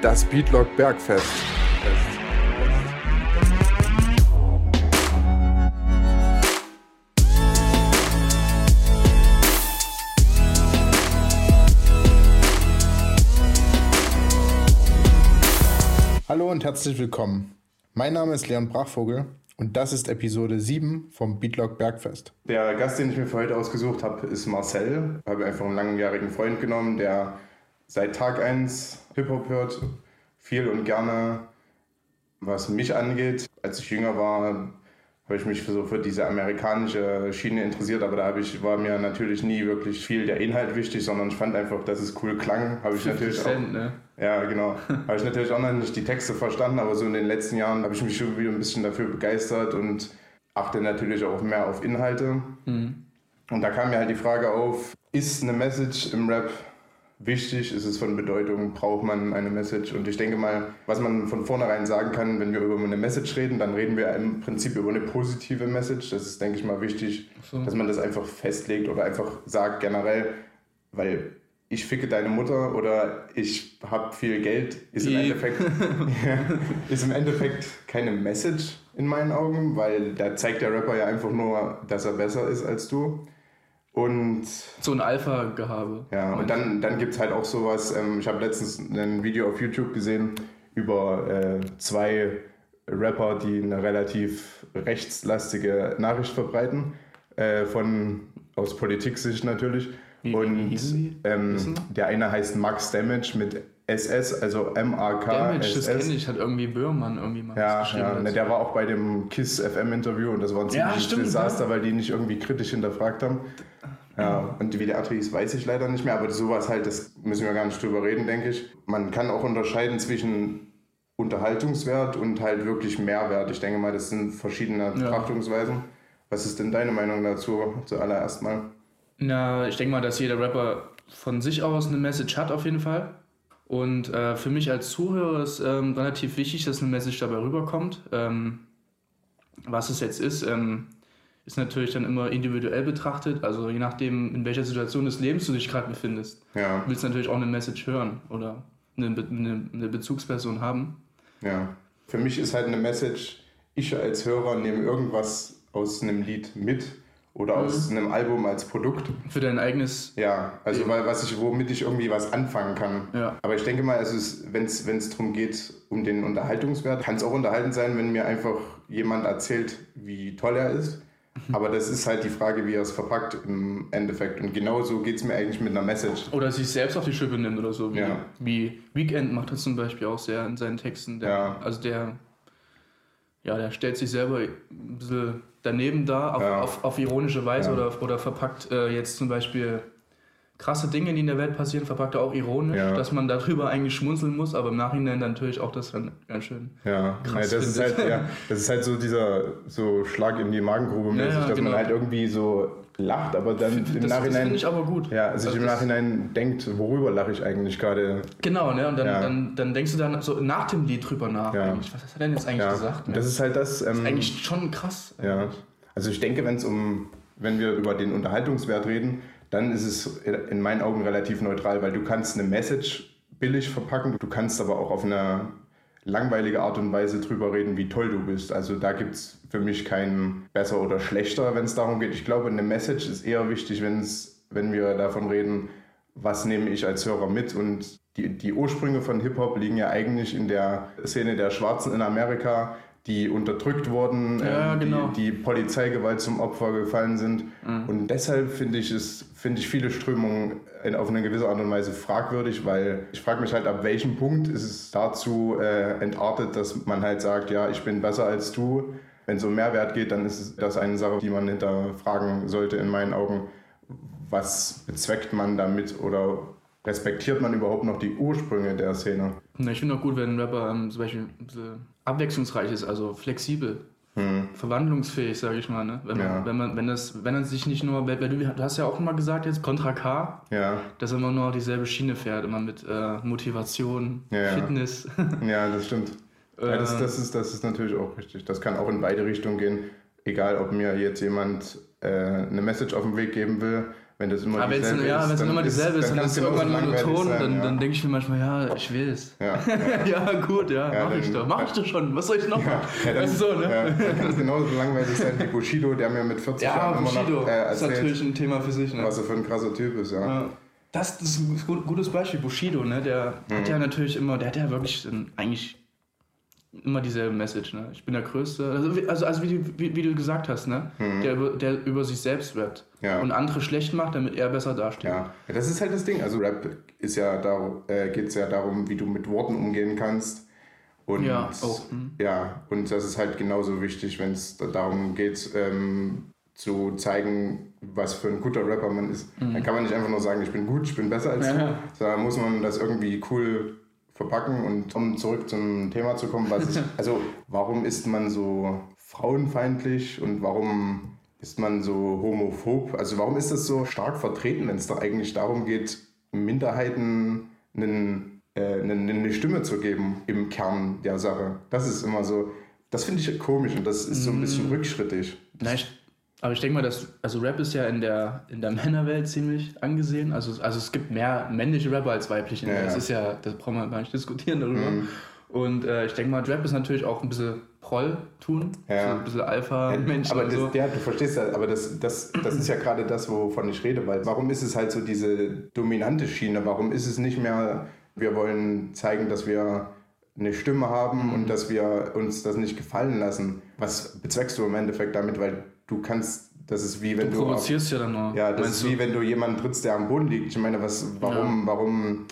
Das Beatlock Bergfest. Hallo und herzlich willkommen. Mein Name ist Leon Brachvogel und das ist Episode 7 vom Beatlock Bergfest. Der Gast, den ich mir für heute ausgesucht habe, ist Marcel. Ich habe einfach einen langjährigen Freund genommen, der seit Tag 1 Hip-Hop hört, viel und gerne, was mich angeht. Als ich jünger war, habe ich mich für, so für diese amerikanische Schiene interessiert, aber da ich, war mir natürlich nie wirklich viel der Inhalt wichtig, sondern ich fand einfach, dass es cool klang. Habe ich natürlich auch, ne? Ja, genau. habe ich natürlich auch noch nicht die Texte verstanden, aber so in den letzten Jahren habe ich mich schon wieder ein bisschen dafür begeistert und achte natürlich auch mehr auf Inhalte. Mhm. Und da kam mir halt die Frage auf, ist eine Message im Rap wichtig, ist es von Bedeutung, braucht man eine Message. Und ich denke mal, was man von vornherein sagen kann, wenn wir über eine Message reden, dann reden wir im Prinzip über eine positive Message. Das ist, denke ich mal, wichtig, so. dass man das einfach festlegt oder einfach sagt generell, weil ich ficke deine Mutter oder ich habe viel Geld, ist im, Endeffekt, ist im Endeffekt keine Message in meinen Augen, weil da zeigt der Rapper ja einfach nur, dass er besser ist als du. Und so ein Alpha-Gehabe. Ja, und dann, dann gibt es halt auch sowas. Ähm, ich habe letztens ein Video auf YouTube gesehen über äh, zwei Rapper, die eine relativ rechtslastige Nachricht verbreiten. Äh, von, aus Politik-Sicht natürlich. Wie, und wie ähm, der eine heißt Max Damage mit SS, also M-A-K. Damage, das kenne ich, hat irgendwie Böhrmann irgendwie mal Ja, ja ne, der war auch bei dem KISS FM-Interview und das war ein ziemliches ja, Desaster, ja. weil die nicht irgendwie kritisch hinterfragt haben. Ja, und wie der ist, weiß ich leider nicht mehr, aber sowas halt, das müssen wir gar nicht drüber reden, denke ich. Man kann auch unterscheiden zwischen Unterhaltungswert und halt wirklich Mehrwert. Ich denke mal, das sind verschiedene Betrachtungsweisen. Was ist denn deine Meinung dazu zuallererst mal? Na, ich denke mal, dass jeder Rapper von sich aus eine Message hat auf jeden Fall. Und äh, für mich als Zuhörer ist ähm, relativ wichtig, dass eine Message dabei rüberkommt. Ähm, was es jetzt ist, ähm, ist natürlich dann immer individuell betrachtet. Also je nachdem, in welcher Situation des Lebens du dich gerade befindest, ja. willst du natürlich auch eine Message hören oder eine, Be eine, Bezugsperson haben. Ja, für mich ist halt eine Message, ich als Hörer nehme irgendwas aus einem Lied mit oder mhm. aus einem Album als Produkt. Für dein eigenes. Ja, also weil was ich, womit ich irgendwie was anfangen kann. Ja. Aber ich denke mal, also wenn es darum geht, um den Unterhaltungswert, kann es auch unterhaltend sein, wenn mir einfach jemand erzählt, wie toll er ist. Aber das ist halt die Frage, wie er es verpackt im Endeffekt. Und genauso geht es mir eigentlich mit einer Message. Oder sich selbst auf die Schippe nimmt oder so. Wie, ja. wie Weekend macht das zum Beispiel auch sehr in seinen Texten. Der, ja. Also der, ja, der stellt sich selber ein bisschen daneben da, auf, ja. auf, auf ironische Weise oder, oder verpackt äh, jetzt zum Beispiel krasse Dinge, die in der Welt passieren, verpackt er auch ironisch, ja. dass man darüber eigentlich schmunzeln muss, aber im Nachhinein dann natürlich auch das dann ganz schön ja. krass ja, das Ist halt, ja, das ist halt so dieser so Schlag in die Magengrube mäßig, ja, dass genau. man halt irgendwie so lacht, aber dann das, im Nachhinein... Das finde ich aber gut. Ja, sich also im Nachhinein denkt, worüber lache ich eigentlich gerade. Genau, ne? und dann, dann, dann denkst du dann so nach dem Lied drüber nach. Ja. Was hat er denn jetzt eigentlich gesagt? Ne? Das ist halt das... Ähm, das ist ähm, eigentlich schon krass. Ja. Also ich denke, wenn es um, wenn wir über den Unterhaltungswert reden, dann ist es in meinen Augen relativ neutral, weil du kannst eine Message billig verpacken, du kannst aber auch auf eine langweilige Art und Weise drüber reden, wie toll du bist. Also da gibt es für mich keinen besser oder schlechter, wenn es darum geht. Ich glaube, eine Message ist eher wichtig, wenn's, wenn wir davon reden, was nehme ich als Hörer mit. Und die, die Ursprünge von Hip-Hop liegen ja eigentlich in der Szene der Schwarzen in Amerika, die unterdrückt wurden, ja, ähm, genau. die, die Polizeigewalt zum Opfer gefallen sind. Mhm. Und deshalb finde ich es, finde ich viele Strömungen auf eine gewisse Art und Weise fragwürdig, weil ich frage mich halt, ab welchem Punkt ist es dazu äh, entartet, dass man halt sagt, ja, ich bin besser als du. Wenn es um Mehrwert geht, dann ist das eine Sache, die man hinterfragen sollte in meinen Augen. Was bezweckt man damit oder respektiert man überhaupt noch die Ursprünge der Szene? ich finde auch gut, wenn ein Rapper ähm, zum Beispiel abwechslungsreich ist, also flexibel, hm. verwandlungsfähig, sage ich mal. Ne? Wenn, man, ja. wenn, man, wenn, das, wenn er sich nicht nur, weil du, du hast ja auch immer gesagt jetzt, Contra K, ja. dass er immer nur dieselbe Schiene fährt, immer mit äh, Motivation, ja, Fitness. Ja, das stimmt. Ja, das, das, ist, das ist natürlich auch richtig. Das kann auch in beide Richtungen gehen. Egal, ob mir jetzt jemand äh, eine Message auf den Weg geben will, Wenn das immer Aber dieselbe ja, ist, wenn es immer dieselbe ist, dann, ist es irgendwann monoton, dann, ja. dann denke ich mir manchmal, ja, ich will es. Ja, ja. ja, gut, ja, ja mach dann, ich doch. Mach ich doch schon, was soll ich noch machen? Ja, dann, so, ne? ja, dann kann es genauso langweilig sein wie Bushido, der mir mit 40 Jahren immer noch äh, erzählt, ist natürlich ein Thema für sich, ne? was er für ein krasser Typ ist, ja. Das, das ist ein gutes Beispiel, Bushido, ne? Der mhm. hat ja natürlich immer, der hat ja wirklich eigentlich immer dieselbe Message, ne? Ich bin der Größte. Also, also, also wie, wie, wie, du gesagt hast, ne? Mhm. Der, der über sich selbst rappt. Ja. Und andere schlecht macht, damit er besser dasteht. Ja. das ist halt das Ding. Also Rap ist ja da, äh, geht es ja darum, wie du mit Worten umgehen kannst. Und ja, auch. Mhm. ja, und das ist halt genauso wichtig, wenn es darum geht, ähm, zu zeigen, was für ein guter Rapper man ist. Mhm. Dann kann man nicht einfach nur sagen, ich bin gut, ich bin besser als ja. du, sondern muss man das irgendwie cool verpacken. Und um zurück zum Thema zu kommen, was ist, also warum ist man so frauenfeindlich und warum ist man so homophob? Also warum ist das so stark vertreten, wenn es doch eigentlich darum geht, Minderheiten einen, äh, eine, eine Stimme zu geben im Kern der Sache? Das ist immer so, das finde ich komisch und das ist so ein bisschen mm. rückschrittig. Nein, ich aber ich denke mal, dass, also Rap ist ja in der, in der Männerwelt ziemlich angesehen. Also, also es gibt mehr männliche Rapper als weibliche. Ja, das ist ja, das brauchen wir gar nicht diskutieren darüber. Mhm. Und äh, ich denke mal, Rap ist natürlich auch ein bisschen Proll tun, ja. so ein bisschen Alpha-Mensch. aber das, so. ja, du verstehst ja, aber das, das, das ist ja gerade das, wovon ich rede, weil warum ist es halt so diese dominante Schiene? Warum ist es nicht mehr, wir wollen zeigen, dass wir eine Stimme haben mhm. und dass wir uns das nicht gefallen lassen? Was bezweckst du im Endeffekt damit? Weil du kannst, das ist wie wenn du. Du provozierst auf, ja dann nur. Ja, das ist wie du? wenn du jemanden trittst, der am Boden liegt. Ich meine, was, warum, ja. warum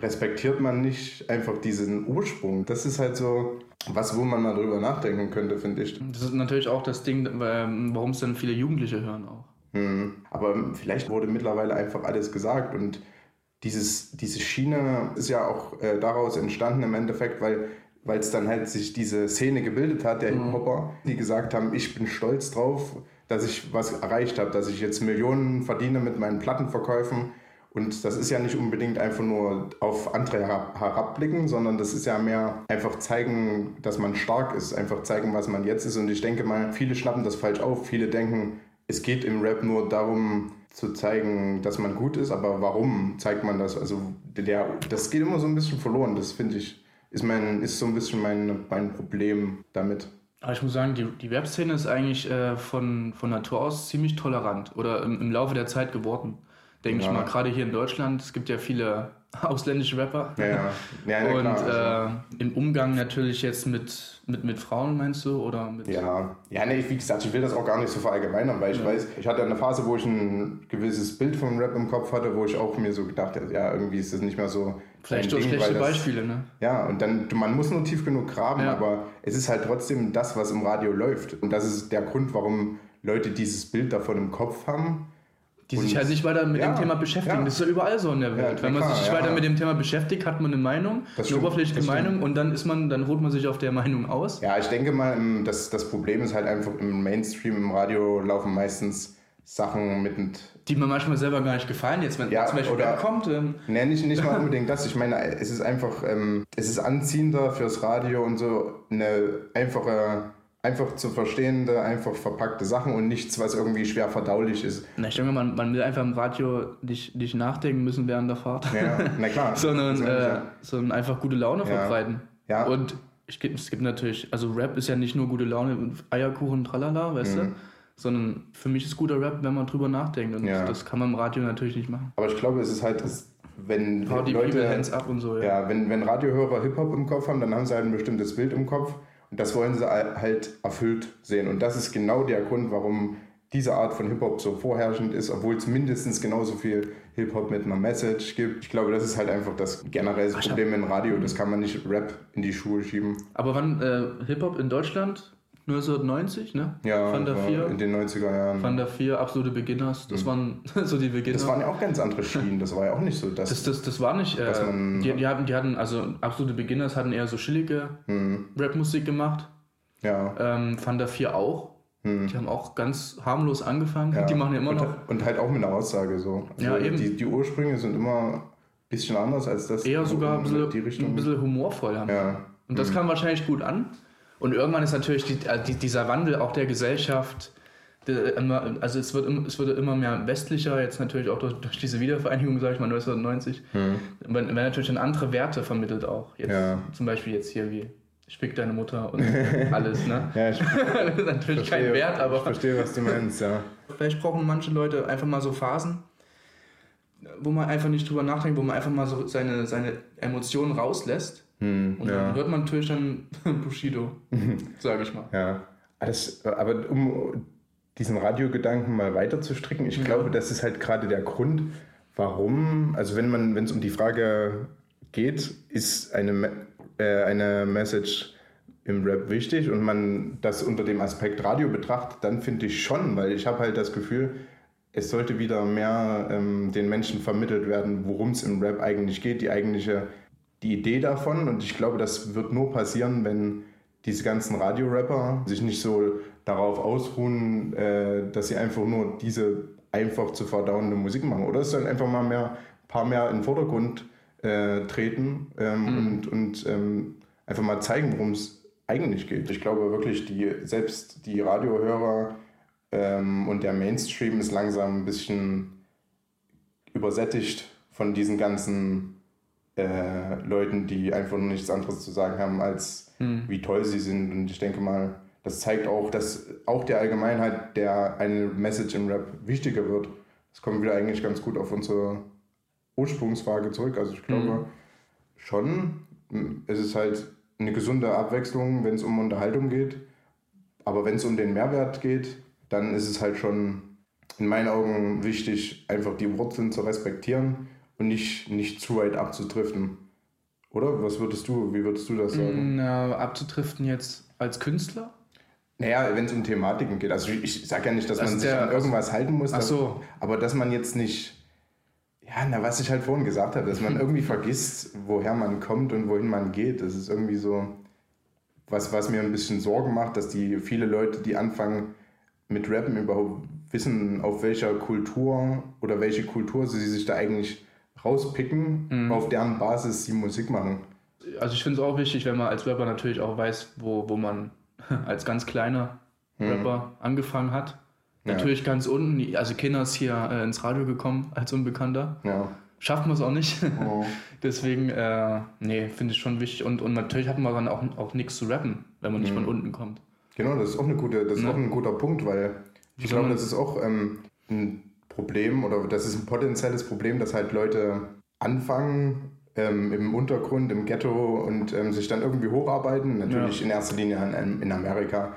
respektiert man nicht einfach diesen Ursprung? Das ist halt so was, wo man mal drüber nachdenken könnte, finde ich. Das ist natürlich auch das Ding, warum es dann viele Jugendliche hören auch. Hm. Aber vielleicht wurde mittlerweile einfach alles gesagt und dieses, diese Schiene ist ja auch äh, daraus entstanden im Endeffekt, weil weil es dann halt sich diese Szene gebildet hat, der mhm. Hip-Hopper, die gesagt haben, ich bin stolz drauf, dass ich was erreicht habe, dass ich jetzt Millionen verdiene mit meinen Plattenverkäufen. Und das ist ja nicht unbedingt einfach nur auf andere herabblicken, sondern das ist ja mehr einfach zeigen, dass man stark ist, einfach zeigen, was man jetzt ist. Und ich denke mal, viele schnappen das falsch auf. Viele denken, es geht im Rap nur darum, zu zeigen, dass man gut ist, aber warum zeigt man das? Also der, das geht immer so ein bisschen verloren, das finde ich ist, mein, ist so ein bisschen mein, mein Problem damit. Aber ich muss sagen, die, die Webszene ist eigentlich äh, von, von Natur aus ziemlich tolerant oder im, im Laufe der Zeit geworden. Denke ja. ich mal, gerade hier in Deutschland, es gibt ja viele ausländische Rapper. Ja, ja. ja, ja Und klar, also. äh, im Umgang natürlich jetzt mit, mit, mit Frauen, meinst du? Oder mit ja, ja nee, wie gesagt, ich will das auch gar nicht so verallgemeinern, weil ich weiß, ich hatte eine Phase, wo ich ein gewisses Bild vom Rap im Kopf hatte, wo ich auch mir so gedacht habe, ja, irgendwie ist das nicht mehr so. Vielleicht durch schlechte das, Beispiele, ne? Ja, und dann, man muss nur tief genug graben, ja. aber es ist halt trotzdem das, was im Radio läuft. Und das ist der Grund, warum Leute dieses Bild davon im Kopf haben die sich halt nicht weiter mit ja, dem Thema beschäftigen. Ja. Das ist ja überall so in der Welt. Wenn man klar, sich nicht weiter mit dem Thema beschäftigt, hat man eine Meinung, das eine oberflächliche Meinung und dann ist man, dann ruht man sich auf der Meinung aus. Ja, ich denke mal, das, das Problem ist halt einfach im Mainstream, im Radio laufen meistens Sachen mit. Die mir manchmal selber gar nicht gefallen, jetzt wenn ja, zum Beispiel oder, kommt. Ähm. Nee, nicht, nicht mal unbedingt das. Ich meine, es ist einfach, ähm, es ist anziehender fürs Radio und so eine einfache einfach zu verstehende, einfach verpackte Sachen und nichts, was irgendwie schwer verdaulich ist. Na, ich denke, man, man will einfach im Radio nicht, nicht nachdenken müssen während der Fahrt. Ja, na klar. sondern, äh, sondern einfach gute Laune ja. verbreiten. Ja. Und ich, es gibt natürlich, also Rap ist ja nicht nur gute Laune, Eierkuchen, tralala, weißt mhm. du? Sondern für mich ist guter Rap, wenn man drüber nachdenkt. Und ja. das kann man im Radio natürlich nicht machen. Aber ich glaube, es ist halt, das, wenn Party Leute, Hands up und so, ja. ja wenn, wenn Radiohörer Hip-Hop im Kopf haben, dann haben sie halt ein bestimmtes Bild im Kopf das wollen sie halt erfüllt sehen. Und das ist genau der Grund, warum diese Art von Hip-Hop so vorherrschend ist, obwohl es mindestens genauso viel Hip-Hop mit einer Message gibt. Ich glaube, das ist halt einfach das generelle Problem im Radio. Das kann man nicht Rap in die Schuhe schieben. Aber wann äh, Hip-Hop in Deutschland 1990, ne? Ja, Van der Vier, in den 90er Jahren. Van der Vier, absolute Beginners. Das mhm. waren so die Beginner. Das waren ja auch ganz andere Schienen. Das war ja auch nicht so. Dass, das, das, das war nicht. Äh, die, die, hatten, die hatten, also absolute Beginners hatten eher so chillige mhm. Rap-Musik gemacht. Ja. Ähm, Van der Vier auch. Mhm. Die haben auch ganz harmlos angefangen. Ja. Die machen ja immer und, noch. Und halt auch mit einer Aussage so. Also ja, eben. Die, die Ursprünge sind immer ein bisschen anders als das. Eher sogar ein bisschen, die Richtung. ein bisschen humorvoll haben. Ja. Und das mhm. kam wahrscheinlich gut an. Und irgendwann ist natürlich die, äh, die, dieser Wandel auch der Gesellschaft also es wird, es wird immer mehr westlicher, jetzt natürlich auch durch, durch diese Wiedervereinigung, sage ich mal, 1990, hm. werden natürlich dann andere Werte vermittelt auch. Jetzt, ja. Zum Beispiel jetzt hier wie fick deine Mutter und alles, ne? ja, ich, das ist natürlich verstehe, kein Wert, aber. Ich verstehe, was du meinst, ja. Vielleicht brauchen manche Leute einfach mal so Phasen, wo man einfach nicht drüber nachdenkt, wo man einfach mal so seine, seine Emotionen rauslässt. Hm, und ja. dann hört man natürlich dann Bushido, sage ich mal. Ja, alles, aber um diesen Radiogedanken mal weiter zu stricken, ich ja. glaube, das ist halt gerade der Grund, warum, also wenn man, wenn es um die Frage geht, ist eine, äh, eine Message im Rap wichtig und man das unter dem Aspekt Radio betrachtet, dann finde ich schon, weil ich habe halt das Gefühl, es sollte wieder mehr ähm, den Menschen vermittelt werden, worum es im Rap eigentlich geht, die eigentliche die Idee davon. Und ich glaube, das wird nur passieren, wenn diese ganzen Radio-Rapper sich nicht so darauf ausruhen, äh, dass sie einfach nur diese einfach zu verdauende Musik machen. Oder es soll einfach mal mehr, ein paar mehr in den Vordergrund äh, treten ähm, mhm. und, und ähm, einfach mal zeigen, worum es eigentlich geht. Ich glaube wirklich, die, selbst die Radiohörer ähm, und der Mainstream ist langsam ein bisschen übersättigt von diesen ganzen äh, Leuten, die einfach nur nichts anderes zu sagen haben, als mhm. wie toll sie sind. Und ich denke mal, das zeigt auch, dass auch der Allgemeinheit der eine Message im Rap wichtiger wird. Das kommt wieder eigentlich ganz gut auf unsere Ursprungsfrage zurück. Also ich glaube mhm. schon, es ist halt eine gesunde Abwechslung, wenn es um Unterhaltung geht. Aber wenn es um den Mehrwert geht, dann ist es halt schon in meinen Augen wichtig, einfach die Wurzeln zu respektieren und nicht, nicht zu weit abzudriften. Oder? Was würdest du, wie würdest du das sagen? Na, abzudriften jetzt als Künstler? Naja, wenn es um Thematiken geht. Also ich, ich sage ja nicht, dass man sich an irgendwas halten muss, ach so. aber dass man jetzt nicht, ja, na, was ich halt vorhin gesagt habe, dass man irgendwie vergisst, woher man kommt und wohin man geht. Das ist irgendwie so, was, was mir ein bisschen Sorgen macht, dass die viele Leute, die anfangen mit Rappen überhaupt wissen, auf welcher Kultur oder welche Kultur sie sich da eigentlich rauspicken, mhm. auf deren Basis sie Musik machen. Also ich finde es auch wichtig, wenn man als Rapper natürlich auch weiß, wo, wo man als ganz kleiner mhm. Rapper angefangen hat. Natürlich ja. ganz unten, also Kinder ist hier äh, ins Radio gekommen als Unbekannter. Ja. Schafft man es auch nicht. Oh. Deswegen, äh, nee, finde ich schon wichtig. Und, und natürlich hat man dann auch, auch nichts zu rappen, wenn man nicht mhm. von unten kommt. Genau, das ist auch, eine gute, das ist ja. auch ein guter Punkt, weil ich glaube, das ist auch ähm, ein Problem oder das ist ein potenzielles Problem, dass halt Leute anfangen ähm, im Untergrund, im Ghetto und ähm, sich dann irgendwie hocharbeiten, natürlich ja. in erster Linie in, in Amerika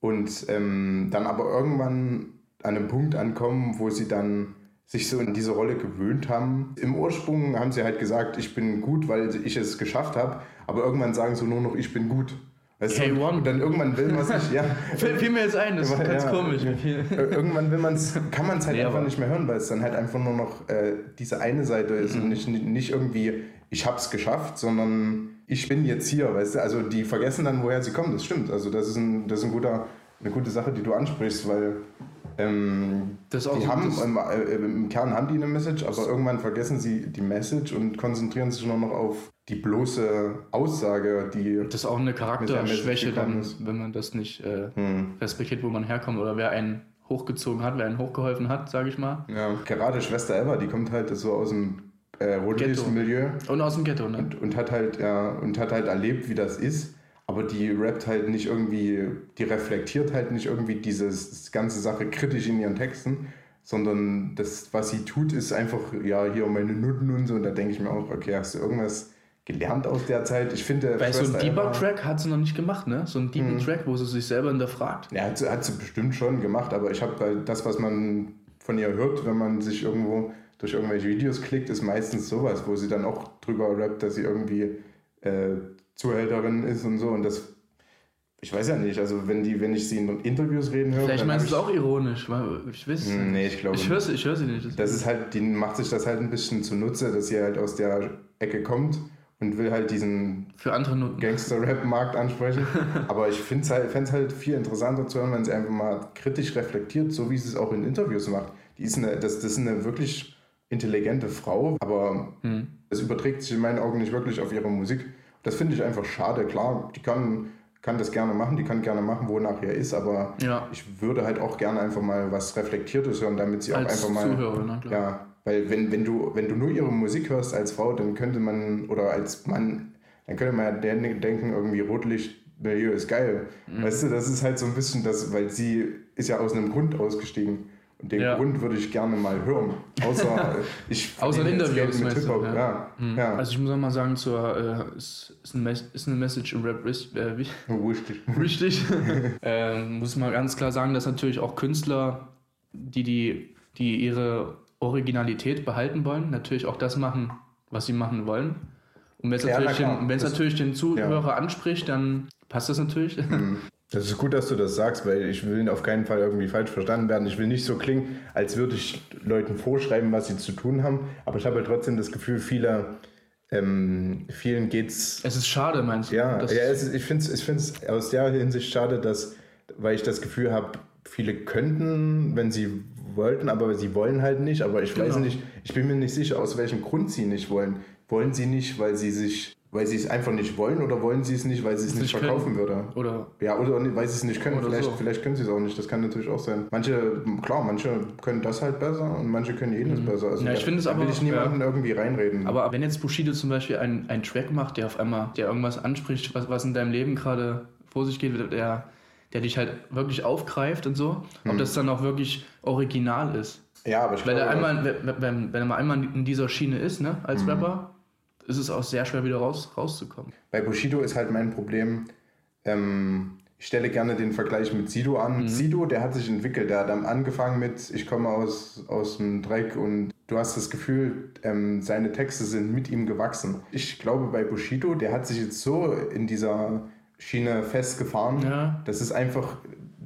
und ähm, dann aber irgendwann an einem Punkt ankommen, wo sie dann sich so in diese Rolle gewöhnt haben. Im Ursprung haben sie halt gesagt, ich bin gut, weil ich es geschafft habe, aber irgendwann sagen sie nur noch, ich bin gut. Weißt K1. Und dann irgendwann will man sich, ja. Fiel mir jetzt ein, das ist ganz ja, komisch. irgendwann will man's, kann man es halt nee, einfach nicht mehr hören, weil es dann halt einfach nur noch äh, diese eine Seite ist mhm. und nicht, nicht irgendwie, ich hab's geschafft, sondern ich bin jetzt hier, weißt du. Also die vergessen dann, woher sie kommen, das stimmt. Also das ist, ein, das ist ein guter, eine gute Sache, die du ansprichst, weil ähm, die so haben, im, äh, im, Kern haben die eine Message, aber irgendwann vergessen sie die Message und konzentrieren sich nur noch auf die bloße Aussage, die. Das ist auch eine Charakterschwäche, dann, wenn man das nicht äh, hm. respektiert, wo man herkommt oder wer einen hochgezogen hat, wer einen hochgeholfen hat, sage ich mal. Ja, gerade Schwester Eva, die kommt halt so aus dem äh, Milieu. Und aus dem Ghetto, ne? Und, und, hat halt, ja, und hat halt erlebt, wie das ist aber die rappt halt nicht irgendwie, die reflektiert halt nicht irgendwie diese ganze Sache kritisch in ihren Texten, sondern das, was sie tut, ist einfach, ja, hier meine Nutten und so. Und da denke ich mir auch, okay, hast du irgendwas gelernt aus der Zeit? Ich finde. Weil so ein Debug-Track hat sie noch nicht gemacht, ne? So ein Debug-Track, mhm. wo sie sich selber hinterfragt. Ja, hat sie, hat sie bestimmt schon gemacht, aber ich habe das, was man von ihr hört, wenn man sich irgendwo durch irgendwelche Videos klickt, ist meistens sowas, wo sie dann auch drüber rappt, dass sie irgendwie. Äh, Zuhälterin ist und so. Und das, ich weiß ja nicht, also wenn, die, wenn ich sie in Interviews reden höre. Vielleicht meinst du es auch ironisch, weil ich weiß. Nee, ich glaube. Ich höre ich hör sie nicht. Das, das ist halt, die macht sich das halt ein bisschen zunutze, dass sie halt aus der Ecke kommt und will halt diesen Gangster-Rap-Markt ansprechen. Aber ich finde es halt, halt viel interessanter zu hören, wenn sie einfach mal kritisch reflektiert, so wie sie es auch in Interviews macht. Die ist eine, das, das ist eine wirklich intelligente Frau, aber hm. es überträgt sich in meinen Augen nicht wirklich auf ihre Musik. Das finde ich einfach schade. Klar, die kann kann das gerne machen, die kann gerne machen, wonach er ist, aber ja. ich würde halt auch gerne einfach mal was Reflektiertes hören, damit sie als auch einfach mal. Zuhörer, ne, klar. Ja, weil wenn, wenn, du, wenn du nur ihre Musik hörst als Frau, dann könnte man, oder als Mann, dann könnte man ja denken, irgendwie Rotlichtmilieu ist geil. Mhm. Weißt du, das ist halt so ein bisschen das, weil sie ist ja aus einem Grund ausgestiegen. Und den ja. Grund würde ich gerne mal hören. Außer ich Außer ein Interview mit Hip-Hop. Ja. Ja. Mhm. ja. Also ich muss auch mal sagen, zur, äh, ist, ist, eine ist, eine Message im Rap richtig. Äh, Richtig. richtig. ähm, muss man ganz klar sagen, dass natürlich auch Künstler, die, die, die ihre Originalität behalten wollen, natürlich auch das machen, was sie machen wollen. Und wenn es natürlich, den, natürlich den Zuhörer anspricht, dann passt das natürlich. Mhm. Das ist gut, dass du das sagst, weil ich will auf keinen Fall irgendwie falsch verstanden werden. Ich will nicht so klingen, als würde ich Leuten vorschreiben, was sie zu tun haben. Aber ich habe halt trotzdem das Gefühl, viele, ähm, vielen geht's. Es ist schade, meinst du? Ja, ja ist, ich finde es ich aus der Hinsicht schade, dass, weil ich das Gefühl habe, viele könnten, wenn sie wollten, aber sie wollen halt nicht. Aber ich genau. weiß nicht, ich bin mir nicht sicher, aus welchem Grund sie nicht wollen. Wollen sie nicht, weil sie sich weil sie es einfach nicht wollen oder wollen sie es nicht, weil sie es nicht, verkaufen können. würde? Oder? Ja, oder weil sie es nicht können. Vielleicht, so. vielleicht können sie es auch nicht. Das kann natürlich auch sein. Manche, klar, manche können das halt besser und manche können jenes mhm. besser. Also ja, ich finde es aber. will ich niemanden ja. irgendwie reinreden. Aber wenn jetzt Bushido zum Beispiel einen, einen Track macht, der auf einmal, der irgendwas anspricht, was, was in deinem Leben gerade vor sich geht, der, der dich halt wirklich aufgreift und so, ob das dann auch wirklich original ist. Ja, aber ich Weil glaube, er einmal, wenn, wenn er mal einmal in dieser Schiene ist, ne, als mhm. Rapper, ist es auch sehr schwer, wieder raus, rauszukommen. Bei Bushido ist halt mein Problem, ähm, ich stelle gerne den Vergleich mit Sido an. Mhm. Sido, der hat sich entwickelt, der hat dann angefangen mit, ich komme aus, aus dem Dreck und du hast das Gefühl, ähm, seine Texte sind mit ihm gewachsen. Ich glaube, bei Bushido, der hat sich jetzt so in dieser Schiene festgefahren, ja. dass es einfach,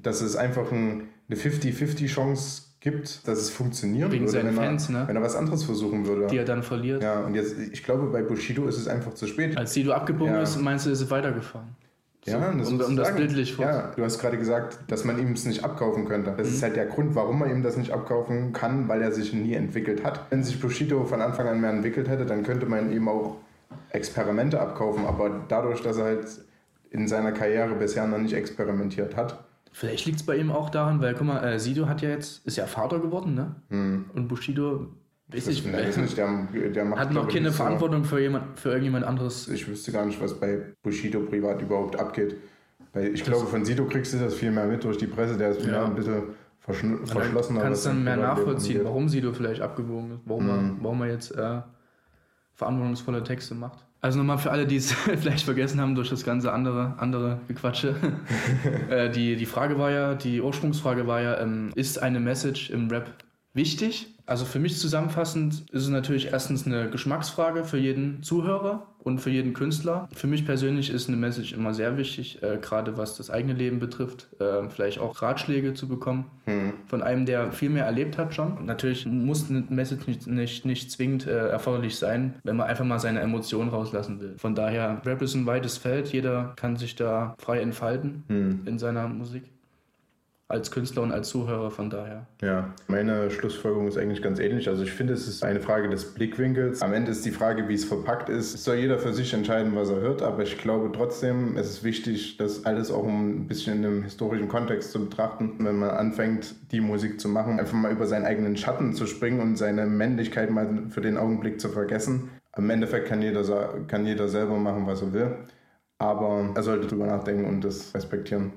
dass es einfach ein, eine 50-50 Chance gibt, dass es funktionieren Wegen würde, wenn, Fans, er, ne? wenn er was anderes versuchen würde. Die er dann verliert. Ja, und jetzt, ich glaube, bei Bushido ist es einfach zu spät. Als Sido abgebogen ja. ist, meinst du, ist es weitergefahren? So, ja, das um, um das bildlich vor. Ja, du hast gerade gesagt, dass man ihm es nicht abkaufen könnte. Das mhm. ist halt der Grund, warum man ihm das nicht abkaufen kann, weil er sich nie entwickelt hat. Wenn sich Bushido von Anfang an mehr entwickelt hätte, dann könnte man ihm auch Experimente abkaufen. Aber dadurch, dass er halt in seiner Karriere bisher noch nicht experimentiert hat, Vielleicht liegt es bei ihm auch daran, weil, guck mal, äh, Sido hat ja jetzt, ist ja Vater geworden, ne? Hm. Und Bushido, weiß ich, ich nicht, der, der hat noch keine Verantwortung für, jemand, für irgendjemand anderes. Ich wüsste gar nicht, was bei Bushido privat überhaupt abgeht. Weil ich das glaube, von Sido kriegst du das viel mehr mit durch die Presse, der ist ja. ein bisschen verschlossen. Du kannst dann mehr nachvollziehen, warum Sido vielleicht abgewogen ist, warum, hm. er, warum er jetzt äh, verantwortungsvolle Texte macht. Also nochmal für alle, die es vielleicht vergessen haben durch das ganze andere, andere Gequatsche. äh, die, die Frage war ja, die Ursprungsfrage war ja, ähm, ist eine Message im Rap wichtig? Also für mich zusammenfassend ist es natürlich erstens eine Geschmacksfrage für jeden Zuhörer und für jeden Künstler. Für mich persönlich ist eine Message immer sehr wichtig, äh, gerade was das eigene Leben betrifft, äh, vielleicht auch Ratschläge zu bekommen mhm. von einem, der viel mehr erlebt hat schon. Natürlich muss eine Message nicht, nicht, nicht zwingend äh, erforderlich sein, wenn man einfach mal seine Emotionen rauslassen will. Von daher, Rap ist ein weites Feld, jeder kann sich da frei entfalten mhm. in seiner Musik als Künstler und als Zuhörer von daher. Ja, meine Schlussfolgerung ist eigentlich ganz ähnlich. Also ich finde, es ist eine Frage des Blickwinkels. Am Ende ist die Frage, wie es verpackt ist. Es soll jeder für sich entscheiden, was er hört, aber ich glaube trotzdem, es ist wichtig, das alles auch ein bisschen in einem historischen Kontext zu betrachten. Wenn man anfängt, die Musik zu machen, einfach mal über seinen eigenen Schatten zu springen und seine Männlichkeit mal für den Augenblick zu vergessen. Im Endeffekt kann jeder, kann jeder selber machen, was er will. Aber er sollte drüber nachdenken und das respektieren.